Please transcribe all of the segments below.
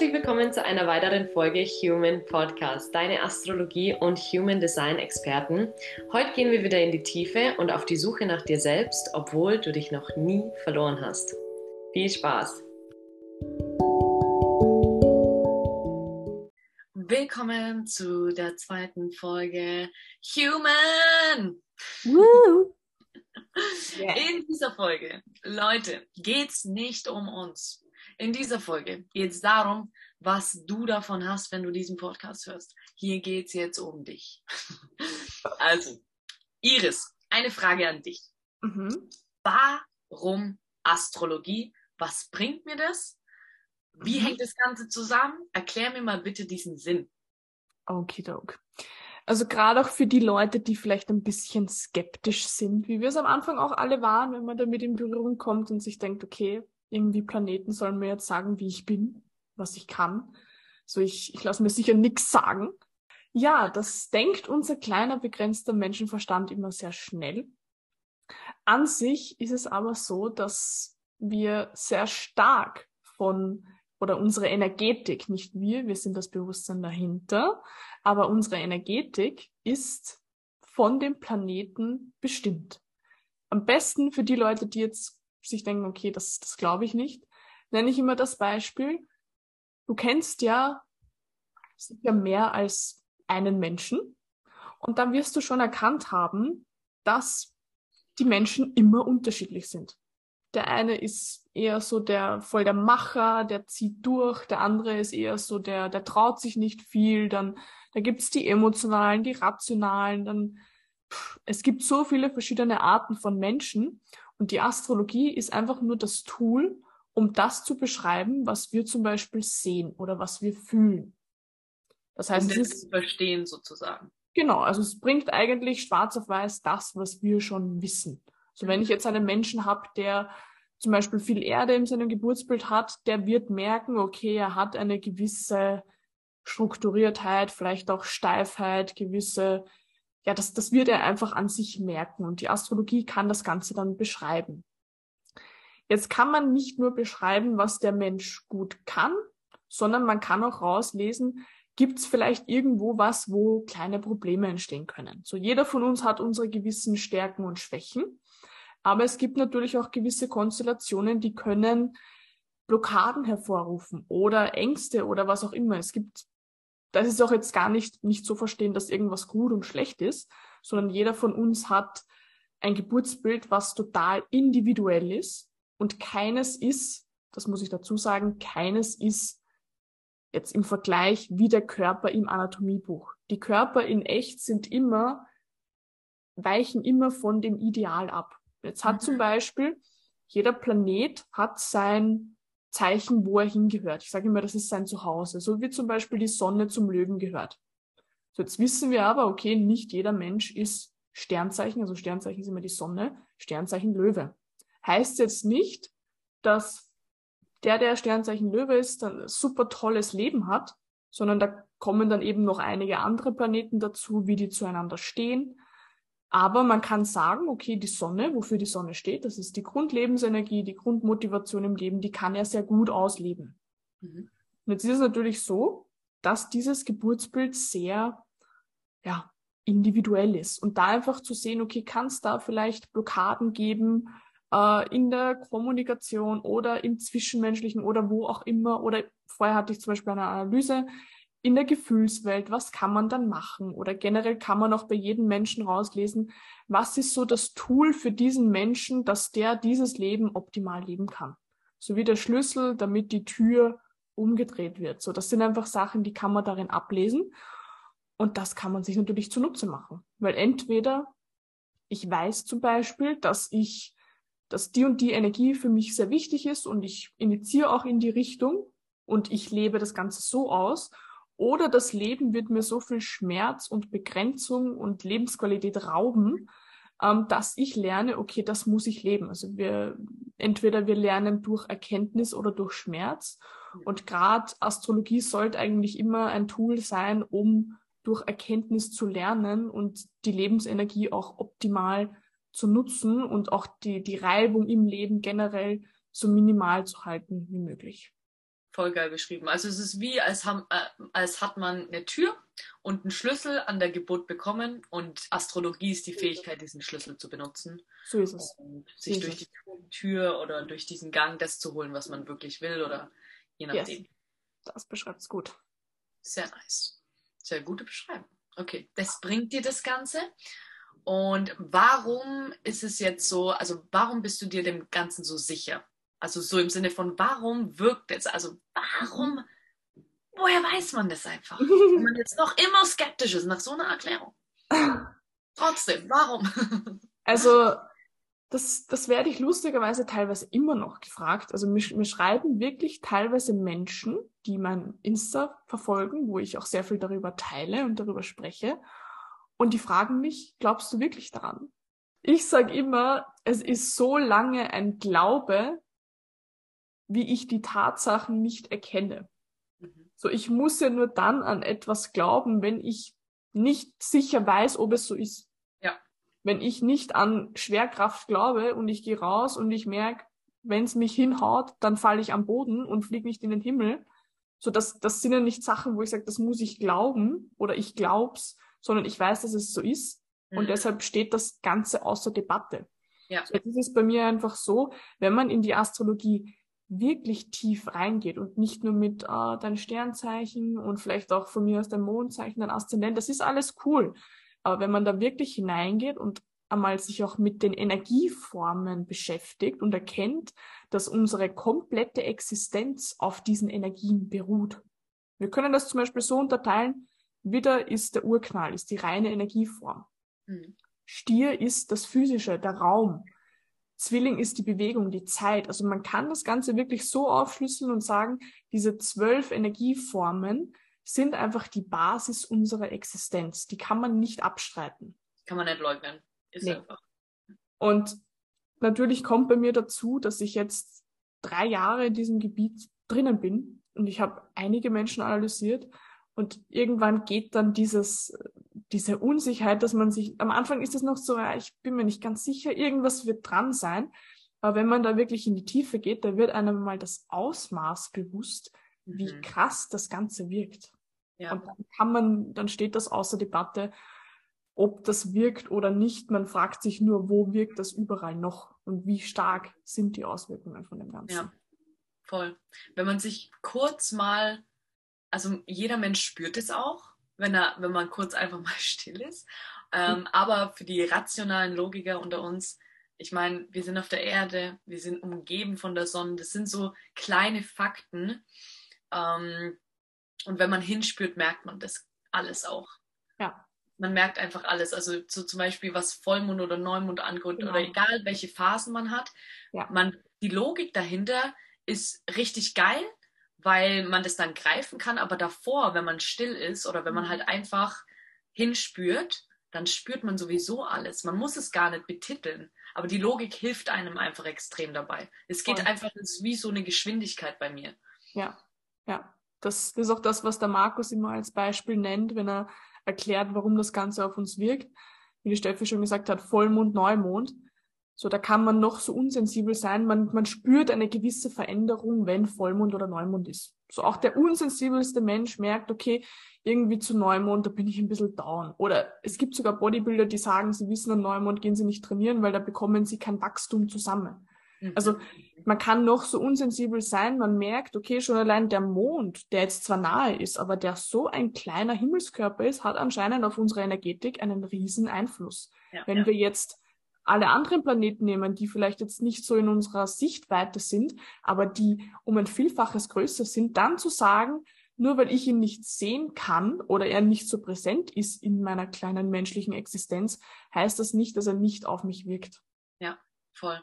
Herzlich willkommen zu einer weiteren Folge Human Podcast, deine Astrologie und Human Design Experten. Heute gehen wir wieder in die Tiefe und auf die Suche nach dir selbst, obwohl du dich noch nie verloren hast. Viel Spaß! Willkommen zu der zweiten Folge Human! Woo! Yeah. In dieser Folge, Leute, geht es nicht um uns. In dieser Folge geht es darum, was du davon hast, wenn du diesen Podcast hörst. Hier geht es jetzt um dich. also, Iris, eine Frage an dich. Mhm. Warum Astrologie? Was bringt mir das? Wie mhm. hängt das Ganze zusammen? Erklär mir mal bitte diesen Sinn. Okidok. Also gerade auch für die Leute, die vielleicht ein bisschen skeptisch sind, wie wir es am Anfang auch alle waren, wenn man damit in Berührung kommt und sich denkt, okay, irgendwie Planeten sollen mir jetzt sagen, wie ich bin, was ich kann. So, ich, ich lasse mir sicher nichts sagen. Ja, das denkt unser kleiner, begrenzter Menschenverstand immer sehr schnell. An sich ist es aber so, dass wir sehr stark von oder unsere Energetik, nicht wir, wir sind das Bewusstsein dahinter, aber unsere Energetik ist von dem Planeten bestimmt. Am besten für die Leute, die jetzt sich denken, okay, das, das glaube ich nicht, nenne ich immer das Beispiel. Du kennst ja sicher mehr als einen Menschen. Und dann wirst du schon erkannt haben, dass die Menschen immer unterschiedlich sind. Der eine ist eher so der voll der Macher, der zieht durch, der andere ist eher so der, der traut sich nicht viel, dann da gibt's die emotionalen, die rationalen, dann pff, es gibt so viele verschiedene Arten von Menschen und die Astrologie ist einfach nur das Tool, um das zu beschreiben, was wir zum Beispiel sehen oder was wir fühlen. Das heißt, um es ist verstehen sozusagen. Genau, also es bringt eigentlich schwarz auf weiß das, was wir schon wissen. So wenn ich jetzt einen Menschen habe, der zum Beispiel viel Erde in seinem Geburtsbild hat, der wird merken, okay, er hat eine gewisse Strukturiertheit, vielleicht auch Steifheit, gewisse ja, das, das wird er einfach an sich merken und die Astrologie kann das Ganze dann beschreiben. Jetzt kann man nicht nur beschreiben, was der Mensch gut kann, sondern man kann auch rauslesen, gibt es vielleicht irgendwo was, wo kleine Probleme entstehen können. So jeder von uns hat unsere gewissen Stärken und Schwächen, aber es gibt natürlich auch gewisse Konstellationen, die können Blockaden hervorrufen oder Ängste oder was auch immer. Es gibt das ist auch jetzt gar nicht, nicht so verstehen, dass irgendwas gut und schlecht ist, sondern jeder von uns hat ein Geburtsbild, was total individuell ist und keines ist, das muss ich dazu sagen, keines ist jetzt im Vergleich wie der Körper im Anatomiebuch. Die Körper in echt sind immer, weichen immer von dem Ideal ab. Jetzt hat mhm. zum Beispiel jeder Planet hat sein Zeichen, wo er hingehört. Ich sage immer, das ist sein Zuhause, so wie zum Beispiel die Sonne zum Löwen gehört. So, jetzt wissen wir aber, okay, nicht jeder Mensch ist Sternzeichen, also Sternzeichen ist immer die Sonne, Sternzeichen Löwe. Heißt jetzt nicht, dass der, der Sternzeichen Löwe ist, dann super tolles Leben hat, sondern da kommen dann eben noch einige andere Planeten dazu, wie die zueinander stehen, aber man kann sagen, okay, die Sonne, wofür die Sonne steht, das ist die Grundlebensenergie, die Grundmotivation im Leben, die kann er sehr gut ausleben. Mhm. Und jetzt ist es natürlich so, dass dieses Geburtsbild sehr, ja, individuell ist. Und da einfach zu sehen, okay, kann es da vielleicht Blockaden geben äh, in der Kommunikation oder im Zwischenmenschlichen oder wo auch immer. Oder vorher hatte ich zum Beispiel eine Analyse, in der Gefühlswelt, was kann man dann machen? Oder generell kann man auch bei jedem Menschen rauslesen, was ist so das Tool für diesen Menschen, dass der dieses Leben optimal leben kann. So wie der Schlüssel, damit die Tür umgedreht wird. So, das sind einfach Sachen, die kann man darin ablesen. Und das kann man sich natürlich zunutze machen. Weil entweder ich weiß zum Beispiel, dass ich, dass die und die Energie für mich sehr wichtig ist und ich initiiere auch in die Richtung und ich lebe das Ganze so aus oder das Leben wird mir so viel Schmerz und Begrenzung und Lebensqualität rauben, ähm, dass ich lerne, okay, das muss ich leben. Also wir, entweder wir lernen durch Erkenntnis oder durch Schmerz. Und gerade Astrologie sollte eigentlich immer ein Tool sein, um durch Erkenntnis zu lernen und die Lebensenergie auch optimal zu nutzen und auch die, die Reibung im Leben generell so minimal zu halten wie möglich. Voll geil beschrieben. Also es ist wie, als, haben, äh, als hat man eine Tür und einen Schlüssel an der Geburt bekommen und Astrologie ist die Fähigkeit, diesen Schlüssel zu benutzen. So ist es. Und sich So durch die Tür oder durch diesen Gang das zu holen, was man wirklich will oder je Yes. nachdem. Das beschreibt es gut. Sehr nice. Sehr gute Beschreibung. Okay, das bringt dir das Ganze. Und warum ist es jetzt so, also warum bist du dir dem Ganzen so sicher? Also so im Sinne von, warum wirkt es? Also warum, woher weiß man das einfach? Wenn man jetzt noch immer skeptisch ist nach so einer Erklärung. Trotzdem, warum? Also, das, das werde ich lustigerweise teilweise immer noch gefragt. Also mir, mir schreiben wirklich teilweise Menschen, die mein Insta verfolgen, wo ich auch sehr viel darüber teile und darüber spreche. Und die fragen mich, glaubst du wirklich daran? Ich sage immer, es ist so lange ein Glaube, wie ich die Tatsachen nicht erkenne. Mhm. So, ich muss ja nur dann an etwas glauben, wenn ich nicht sicher weiß, ob es so ist. Ja. Wenn ich nicht an Schwerkraft glaube und ich gehe raus und ich merke, wenn es mich hinhaut, dann falle ich am Boden und fliege nicht in den Himmel. So, das, das sind ja nicht Sachen, wo ich sage, das muss ich glauben oder ich glaub's, sondern ich weiß, dass es so ist. Und Mhm. deshalb steht das Ganze außer Debatte. Ja. So, Jetzt ist bei mir einfach so, wenn man in die Astrologie wirklich tief reingeht und nicht nur mit äh, dein Sternzeichen und vielleicht auch von mir aus dein Mondzeichen, dein Aszendent, das ist alles cool. Aber wenn man da wirklich hineingeht und einmal sich auch mit den Energieformen beschäftigt und erkennt, dass unsere komplette Existenz auf diesen Energien beruht. Wir können das zum Beispiel so unterteilen, Widder ist der Urknall, ist die reine Energieform. Mhm. Stier ist das Physische, der Raum. Zwilling ist die Bewegung, die Zeit. Also man kann das Ganze wirklich so aufschlüsseln und sagen, diese zwölf Energieformen sind einfach die Basis unserer Existenz. Die kann man nicht abstreiten. Kann man nicht leugnen. Ist Nee. einfach. Und natürlich kommt bei mir dazu, dass ich jetzt drei Jahre in diesem Gebiet drinnen bin und ich habe einige Menschen analysiert und irgendwann geht dann dieses, diese Unsicherheit, dass man sich, am Anfang ist es noch so, ja, ich bin mir nicht ganz sicher, irgendwas wird dran sein. Aber wenn man da wirklich in die Tiefe geht, da wird einem mal das Ausmaß bewusst, wie Mhm. krass das Ganze wirkt. Ja. Und dann kann man, dann steht das außer Debatte, ob das wirkt oder nicht. Man fragt sich nur, wo wirkt das überall noch und wie stark sind die Auswirkungen von dem Ganzen. Ja. Voll. Wenn man sich kurz mal, also jeder Mensch spürt es auch, wenn er, wenn man kurz einfach mal still ist. Ähm, aber für die rationalen Logiker unter uns, ich meine, wir sind auf der Erde, wir sind umgeben von der Sonne, das sind so kleine Fakten. Ähm, und wenn man hinspürt, merkt man das alles auch. Ja. Man merkt einfach alles. Also so zum Beispiel, was Vollmond oder Neumond angeht Genau. oder egal welche Phasen man hat. Ja. Man, die Logik dahinter ist richtig geil, weil man das dann greifen kann. Aber davor, wenn man still ist oder wenn man Mhm. halt einfach hinspürt, dann spürt man sowieso alles. Man muss es gar nicht betiteln. Aber die Logik hilft einem einfach extrem dabei. Es geht Voll. einfach, es wie so eine Geschwindigkeit bei mir. Ja, ja. Das, das ist auch das, was der Markus immer als Beispiel nennt, wenn er erklärt, warum das Ganze auf uns wirkt. Wie die Steffi schon gesagt hat, Vollmond, Neumond. So, da kann man noch so unsensibel sein. Man, man spürt eine gewisse Veränderung, wenn Vollmond oder Neumond ist. So auch der unsensibelste Mensch merkt, okay, irgendwie zu Neumond, da bin ich ein bisschen down. Oder es gibt sogar Bodybuilder, die sagen, sie wissen, am Neumond gehen sie nicht trainieren, weil da bekommen sie kein Wachstum zusammen. Mhm. Also man kann noch so unsensibel sein, man merkt, okay, schon allein der Mond, der jetzt zwar nahe ist, aber der so ein kleiner Himmelskörper ist, hat anscheinend auf unsere Energetik einen riesen Einfluss. ja, Wenn ja. wir jetzt alle anderen Planeten nehmen, die vielleicht jetzt nicht so in unserer Sichtweite sind, aber die um ein Vielfaches größer sind, dann zu sagen, nur weil ich ihn nicht sehen kann oder er nicht so präsent ist in meiner kleinen menschlichen Existenz, heißt das nicht, dass er nicht auf mich wirkt. Voll.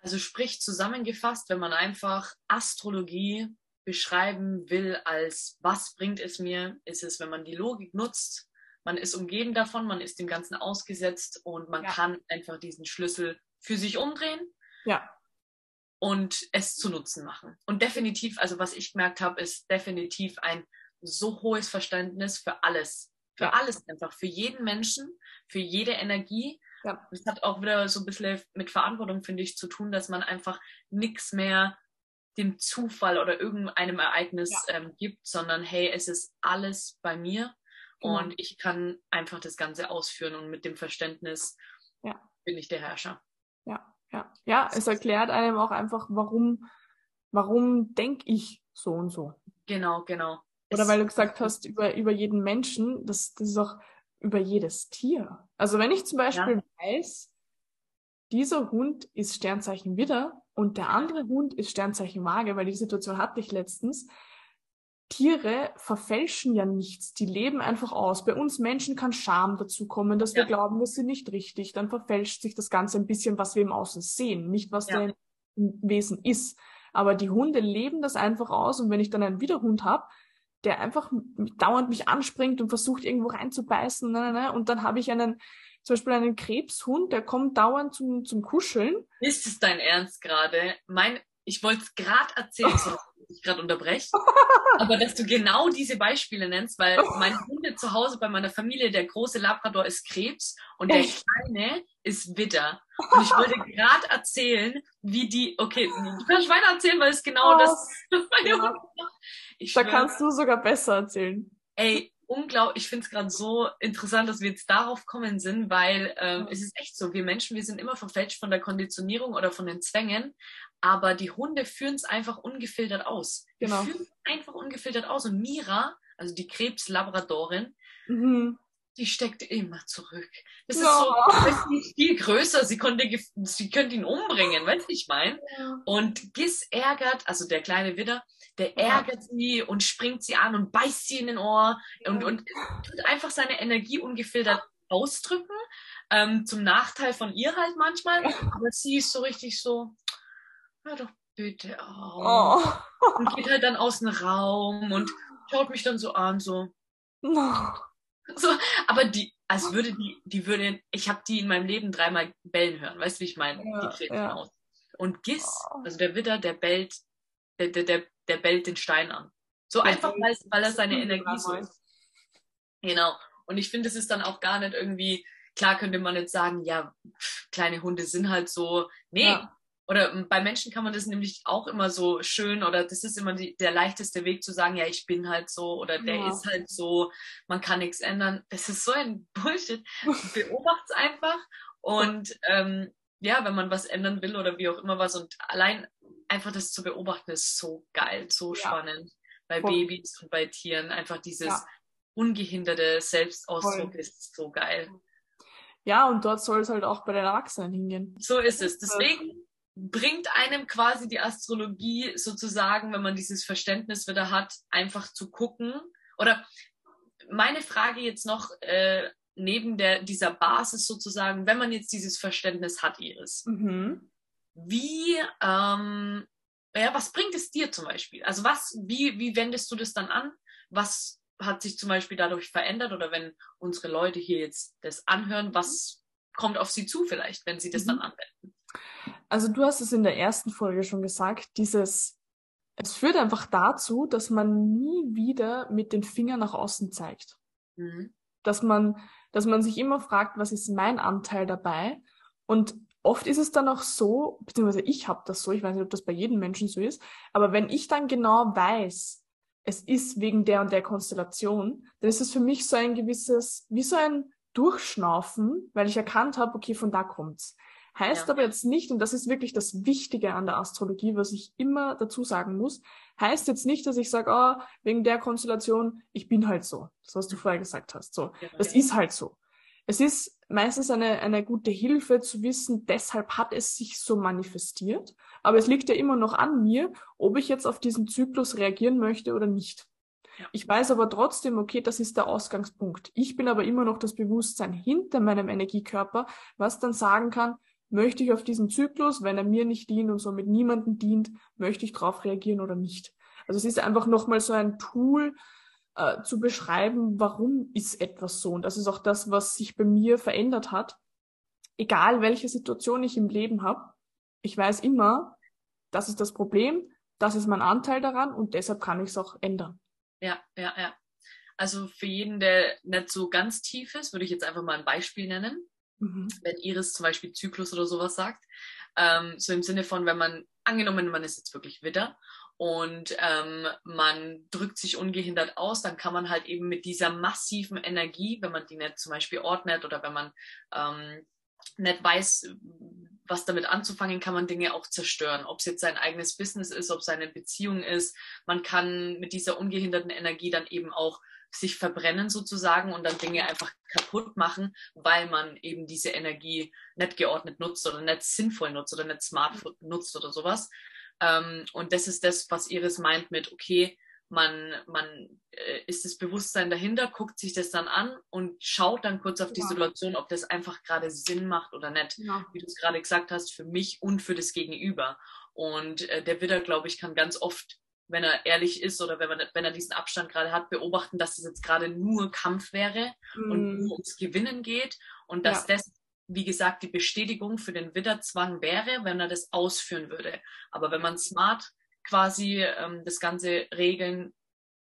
Also sprich zusammengefasst, wenn man einfach Astrologie beschreiben will als was bringt es mir, ist es, wenn man die Logik nutzt, man ist umgeben davon, man ist dem Ganzen ausgesetzt und man Ja. kann einfach diesen Schlüssel für sich umdrehen Ja, und es zu Nutzen machen. Und definitiv, also was ich gemerkt habe, ist definitiv ein so hohes Verständnis für alles. Für Ja. alles einfach, für jeden Menschen, für jede Energie. Ja. Das hat auch wieder so ein bisschen mit Verantwortung, finde ich, zu tun, dass man einfach nichts mehr dem Zufall oder irgendeinem Ereignis ja. ähm, gibt, sondern hey, es ist alles bei mir genau. und ich kann einfach das Ganze ausführen und mit dem Verständnis ja. bin ich der Herrscher. Ja, ja, ja, es erklärt einem auch einfach, warum, warum denke ich so und so. Genau, genau. Oder es weil du gesagt hast, über, über jeden Menschen, das, das ist auch über jedes Tier. Also wenn ich zum Beispiel ja. weiß, dieser Hund ist Sternzeichen Widder und der andere Hund ist Sternzeichen Waage, weil die Situation hatte ich letztens. Tiere verfälschen ja nichts, die leben einfach aus. Bei uns Menschen kann Scham dazu kommen, dass ja. wir glauben, wir sind nicht richtig. Dann verfälscht sich das Ganze ein bisschen, was wir im Außen sehen, nicht was ja. der Wesen ist. Aber die Hunde leben das einfach aus und wenn ich dann einen Widerhund habe, der einfach dauernd mich anspringt und versucht irgendwo reinzubeißen, ne, ne und dann habe ich einen zum Beispiel einen Krebshund, der kommt dauernd zum, zum Kuscheln. Ist es dein Ernst gerade? Mein, ich wollte es gerade erzählen, so, ich gerade unterbreche, aber dass du genau diese Beispiele nennst, weil meine Hunde zu Hause bei meiner Familie, der große Labrador ist Krebs und der Echt? kleine ist Widder. Und ich wollte gerade erzählen, wie die, okay, du kannst weiter erzählen, weil es genau oh, das, das meine ja. Hunde macht. Da kannst du sogar besser erzählen. Ey, unglaublich, ich finde es gerade so interessant, dass wir jetzt darauf kommen sind, weil ähm, es ist echt so, wir Menschen, wir sind immer verfälscht von der Konditionierung oder von den Zwängen, aber die Hunde führen es einfach ungefiltert aus. Genau. Die führen einfach ungefiltert aus. Und Mira, also die Krebslabradorin, mhm. die steckt immer zurück. Das ja. ist so ist viel größer. Sie konnte, sie könnte ihn umbringen, weißt du, ich meine? Ja. Und Giss ärgert, also der kleine Widder, der ärgert ja. sie und springt sie an und beißt sie in den Ohr und, und tut einfach seine Energie ungefiltert ausdrücken. Ähm, zum Nachteil von ihr halt manchmal. Aber sie ist so richtig so, hör doch bitte auf. Oh. Und geht halt dann aus dem Raum und schaut mich dann so an, so. No. So, aber die, als würde die, die würde, ich habe die in meinem Leben dreimal bellen hören, weißt du, wie ich meine? Ja, die treten ja. aus. Und Giss, oh. also der Widder, der bellt, der, der, der, der bellt den Stein an. So der einfach, weil, weil er seine Energie so ist. Genau. Und ich finde, es ist dann auch gar nicht irgendwie, klar könnte man jetzt sagen, ja, kleine Hunde sind halt so. Nee, ja. Oder ähm, bei Menschen kann man das nämlich auch immer so schön oder das ist immer die, der leichteste Weg zu sagen, ja, ich bin halt so oder der ja. ist halt so, man kann nichts ändern. Das ist so ein Bullshit. Beobacht's einfach und ähm, ja, wenn man was ändern will oder wie auch immer was und allein einfach das zu beobachten ist so geil, so ja. spannend. Bei Voll. Babys und bei Tieren einfach dieses ja. ungehinderte Selbstausdruck Voll. ist so geil. Ja, und dort soll es halt auch bei den Erwachsenen hingehen. So ist es. Deswegen bringt einem quasi die Astrologie sozusagen, wenn man dieses Verständnis wieder hat, einfach zu gucken. Oder meine Frage jetzt noch äh, neben der, dieser Basis sozusagen, wenn man jetzt dieses Verständnis hat, Iris, mhm. wie, ähm, ja, was bringt es dir zum Beispiel? Also was, wie, wie wendest du das dann an? Was hat sich zum Beispiel dadurch verändert? Oder wenn unsere Leute hier jetzt das anhören, was kommt auf sie zu vielleicht, wenn sie das mhm. dann anwenden? Also du hast es in der ersten Folge schon gesagt, dieses, es führt einfach dazu, dass man nie wieder mit den Fingern nach außen zeigt. Mhm. Dass man, dass man sich immer fragt, was ist mein Anteil dabei? Und oft ist es dann auch so, beziehungsweise ich habe das so, ich weiß nicht, ob das bei jedem Menschen so ist, aber wenn ich dann genau weiß, es ist wegen der und der Konstellation, dann ist es für mich so ein gewisses, wie so ein Durchschnaufen, weil ich erkannt habe, okay, von da kommt's. Heißt ja. aber jetzt nicht, und das ist wirklich das Wichtige an der Astrologie, was ich immer dazu sagen muss, heißt jetzt nicht, dass ich sage, oh, wegen der Konstellation, ich bin halt so. Das, was du vorher gesagt hast. So, ja, das ja. ist halt so. Es ist meistens eine, eine gute Hilfe zu wissen, deshalb hat es sich so manifestiert. Aber es liegt ja immer noch an mir, ob ich jetzt auf diesen Zyklus reagieren möchte oder nicht. Ich weiß aber trotzdem, okay, das ist der Ausgangspunkt. Ich bin aber immer noch das Bewusstsein hinter meinem Energiekörper, was dann sagen kann, möchte ich auf diesen Zyklus, wenn er mir nicht dient und somit niemandem dient, möchte ich darauf reagieren oder nicht. Also es ist einfach nochmal so ein Tool, äh, zu beschreiben, warum ist etwas so. Und das ist auch das, was sich bei mir verändert hat. Egal welche Situation ich im Leben habe, ich weiß immer, das ist das Problem, das ist mein Anteil daran und deshalb kann ich es auch ändern. Ja, ja, ja. Also für jeden, der nicht so ganz tief ist, würde ich jetzt einfach mal ein Beispiel nennen mhm. wenn Iris zum Beispiel Zyklus oder sowas sagt. Ähm, so im Sinne von, wenn man, angenommen, man ist jetzt wirklich Widder und ähm, man drückt sich ungehindert aus, dann kann man halt eben mit dieser massiven Energie, wenn man die nicht zum Beispiel ordnet oder wenn man ähm, nicht weiß, was damit anzufangen, kann man Dinge auch zerstören. Ob es jetzt sein eigenes Business ist, ob es eine Beziehung ist. Man kann mit dieser ungehinderten Energie dann eben auch sich verbrennen sozusagen und dann Dinge einfach kaputt machen, weil man eben diese Energie nicht geordnet nutzt oder nicht sinnvoll nutzt oder nicht smart nutzt oder sowas. Ähm, und das ist das, was Iris meint mit, okay, man, man äh, ist das Bewusstsein dahinter, guckt sich das dann an und schaut dann kurz auf die ja. Situation, ob das einfach gerade Sinn macht oder nicht. Ja. Wie du es gerade gesagt hast, für mich und für das Gegenüber. Und äh, der Widder, glaube ich, kann ganz oft, wenn er ehrlich ist oder wenn, man, wenn er diesen Abstand gerade hat, beobachten, dass es jetzt gerade nur Kampf wäre mm. und mhm. nur ums Gewinnen geht und dass ja. das wie gesagt, die Bestätigung für den Widderzwang wäre, wenn er das ausführen würde. Aber wenn man smart quasi ähm, das Ganze regeln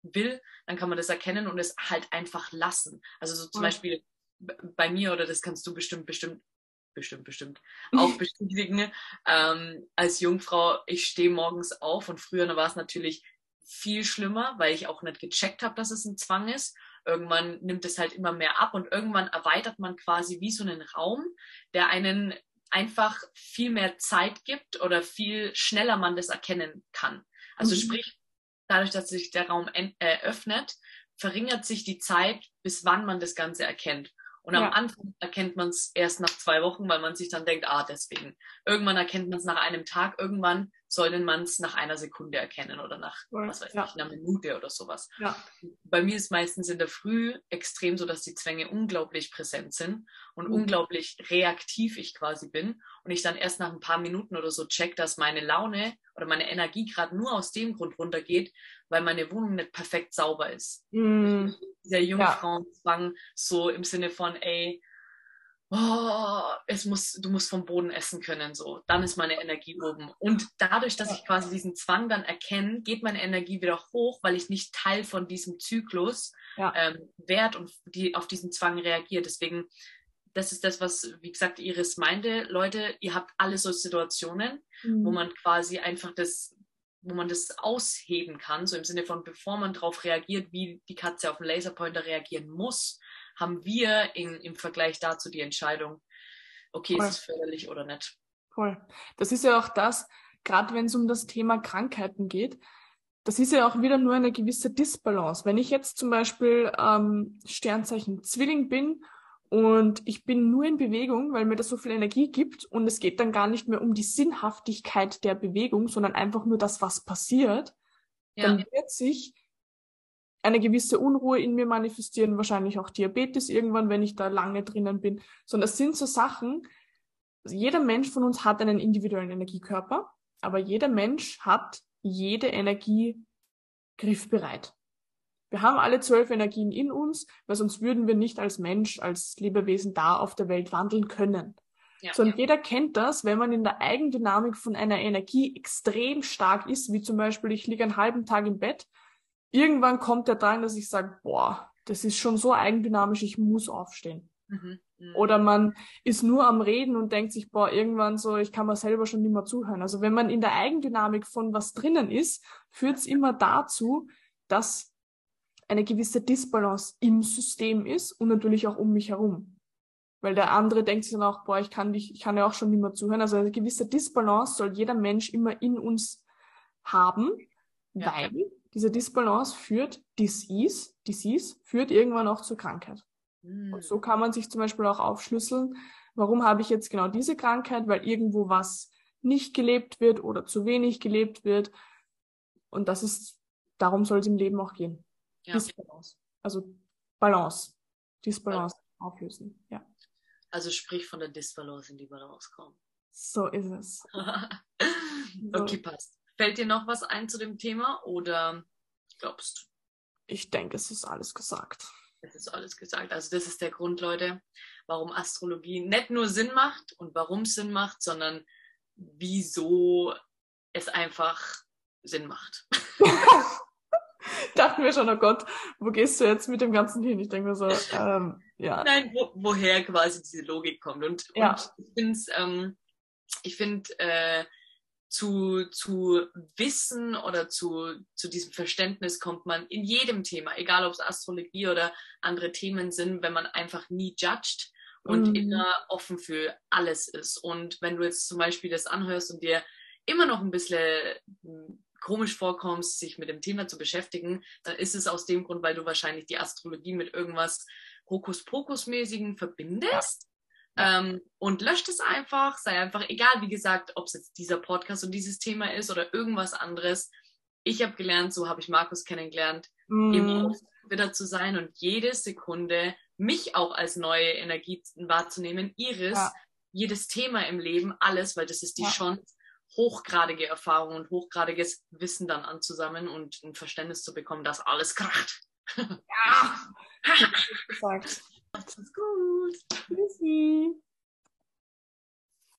will, dann kann man das erkennen und es halt einfach lassen. Also so zum mhm. Beispiel bei mir, oder das kannst du bestimmt, bestimmt, bestimmt, bestimmt auch bestätigen, ähm, als Jungfrau, ich stehe morgens auf und früher war es natürlich viel schlimmer, weil ich auch nicht gecheckt habe, dass es ein Zwang ist. Irgendwann nimmt es halt immer mehr ab und irgendwann erweitert man quasi wie so einen Raum, der einen einfach viel mehr Zeit gibt oder viel schneller man das erkennen kann. Also mhm. sprich, dadurch, dass sich der Raum äh, öffnet, verringert sich die Zeit, bis wann man das Ganze erkennt. Und ja. am Anfang erkennt man es erst nach zwei Wochen, weil man sich dann denkt, ah, deswegen. Irgendwann erkennt man es nach einem Tag, irgendwann sollte man es nach einer Sekunde erkennen oder nach, was weiß ja. ich, einer Minute oder sowas. Ja. Bei mir ist meistens in der Früh extrem so, dass die Zwänge unglaublich präsent sind und mhm. unglaublich reaktiv ich quasi bin und ich dann erst nach ein paar Minuten oder so check, dass meine Laune oder meine Energie gerade nur aus dem Grund runtergeht, weil meine Wohnung nicht perfekt sauber ist. Mhm. Dieser Jungfrauenzwang ja. so im Sinne von, ey, oh, es muss, du musst vom Boden essen können, so. Dann ist meine Energie oben. Und dadurch, dass ich quasi diesen Zwang dann erkenne, geht meine Energie wieder hoch, weil ich nicht Teil von diesem Zyklus ja. ähm, werde und die auf diesen Zwang reagiert. Deswegen, das ist das, was, wie gesagt, Iris meinte. Leute, ihr habt alle so Situationen, mhm. wo man quasi einfach das wo man das ausheben kann, so im Sinne von, bevor man darauf reagiert, wie die Katze auf den Laserpointer reagieren muss, haben wir in, im Vergleich dazu die Entscheidung, okay, Voll. ist es förderlich oder nicht. Voll. Das ist ja auch das, gerade wenn es um das Thema Krankheiten geht, das ist ja auch wieder nur eine gewisse Disbalance. Wenn ich jetzt zum Beispiel ähm, Sternzeichen Zwilling bin und ich bin nur in Bewegung, weil mir das so viel Energie gibt und es geht dann gar nicht mehr um die Sinnhaftigkeit der Bewegung, sondern einfach nur das, was passiert, ja. dann wird sich eine gewisse Unruhe in mir manifestieren, wahrscheinlich auch Diabetes irgendwann, wenn ich da lange drinnen bin. Sondern es sind so Sachen, jeder Mensch von uns hat einen individuellen Energiekörper, aber jeder Mensch hat jede Energie griffbereit. Wir haben alle zwölf Energien in uns, weil sonst würden wir nicht als Mensch, als Lebewesen da auf der Welt wandeln können. Ja, Sondern ja. jeder kennt das, wenn man in der Eigendynamik von einer Energie extrem stark ist, wie zum Beispiel ich liege einen halben Tag im Bett irgendwann kommt der Drang, dass ich sage, boah, das ist schon so eigendynamisch, ich muss aufstehen. Mhm, mh. Oder man ist nur am Reden und denkt sich, boah, irgendwann so, ich kann mir selber schon nicht mehr zuhören. Also wenn man in der Eigendynamik von was drinnen ist, führt es immer dazu, dass eine gewisse Disbalance im System ist und natürlich auch um mich herum. Weil der andere denkt sich dann auch, boah, ich kann dich, ich kann ja auch schon nicht mehr zuhören. Also eine gewisse Disbalance soll jeder Mensch immer in uns haben, ja. weil diese Disbalance führt Disease, Disease führt irgendwann auch zur Krankheit. Mhm. Und so kann man sich zum Beispiel auch aufschlüsseln, warum habe ich jetzt genau diese Krankheit, weil irgendwo was nicht gelebt wird oder zu wenig gelebt wird. Und das ist, darum soll es im Leben auch gehen. Ja. Disbalance. Also Balance. Disbalance ja. auflösen. Ja. Also sprich von der Disbalance in die Balance kommen. So ist es. okay, so. passt. Fällt dir noch was ein zu dem Thema oder glaubst du? Ich denke, es ist alles gesagt. Es ist alles gesagt. Also das ist der Grund, Leute, warum Astrologie nicht nur Sinn macht und warum es Sinn macht, sondern wieso es einfach Sinn macht. Dachten wir schon, oh Gott, wo gehst du jetzt mit dem Ganzen hin? Ich denke mir so, ähm, ja. Nein, wo, woher quasi diese Logik kommt. Und, ja. und ich finde es ähm, ich finde, äh, zu, zu Wissen oder zu, zu diesem Verständnis kommt man in jedem Thema, egal ob es Astrologie oder andere Themen sind, wenn man einfach nie judgt und mm. immer offen für alles ist. Und wenn du jetzt zum Beispiel das anhörst und dir immer noch ein bisschen hm, komisch vorkommst, sich mit dem Thema zu beschäftigen, dann ist es aus dem Grund, weil du wahrscheinlich die Astrologie mit irgendwas Hokuspokus-mäßigen verbindest. Ähm, und löscht es einfach, sei einfach, egal wie gesagt, ob es jetzt dieser Podcast und dieses Thema ist oder irgendwas anderes. Ich habe gelernt, so habe ich Markus kennengelernt, mm. immer wieder zu sein und jede Sekunde mich auch als neue Energie wahrzunehmen, Iris, ja. jedes Thema im Leben, alles, weil das ist die ja. Chance, hochgradige Erfahrung und hochgradiges Wissen dann anzusammeln und ein Verständnis zu bekommen, dass alles kracht. Ja, gesagt. Ist gut. Tschüssi.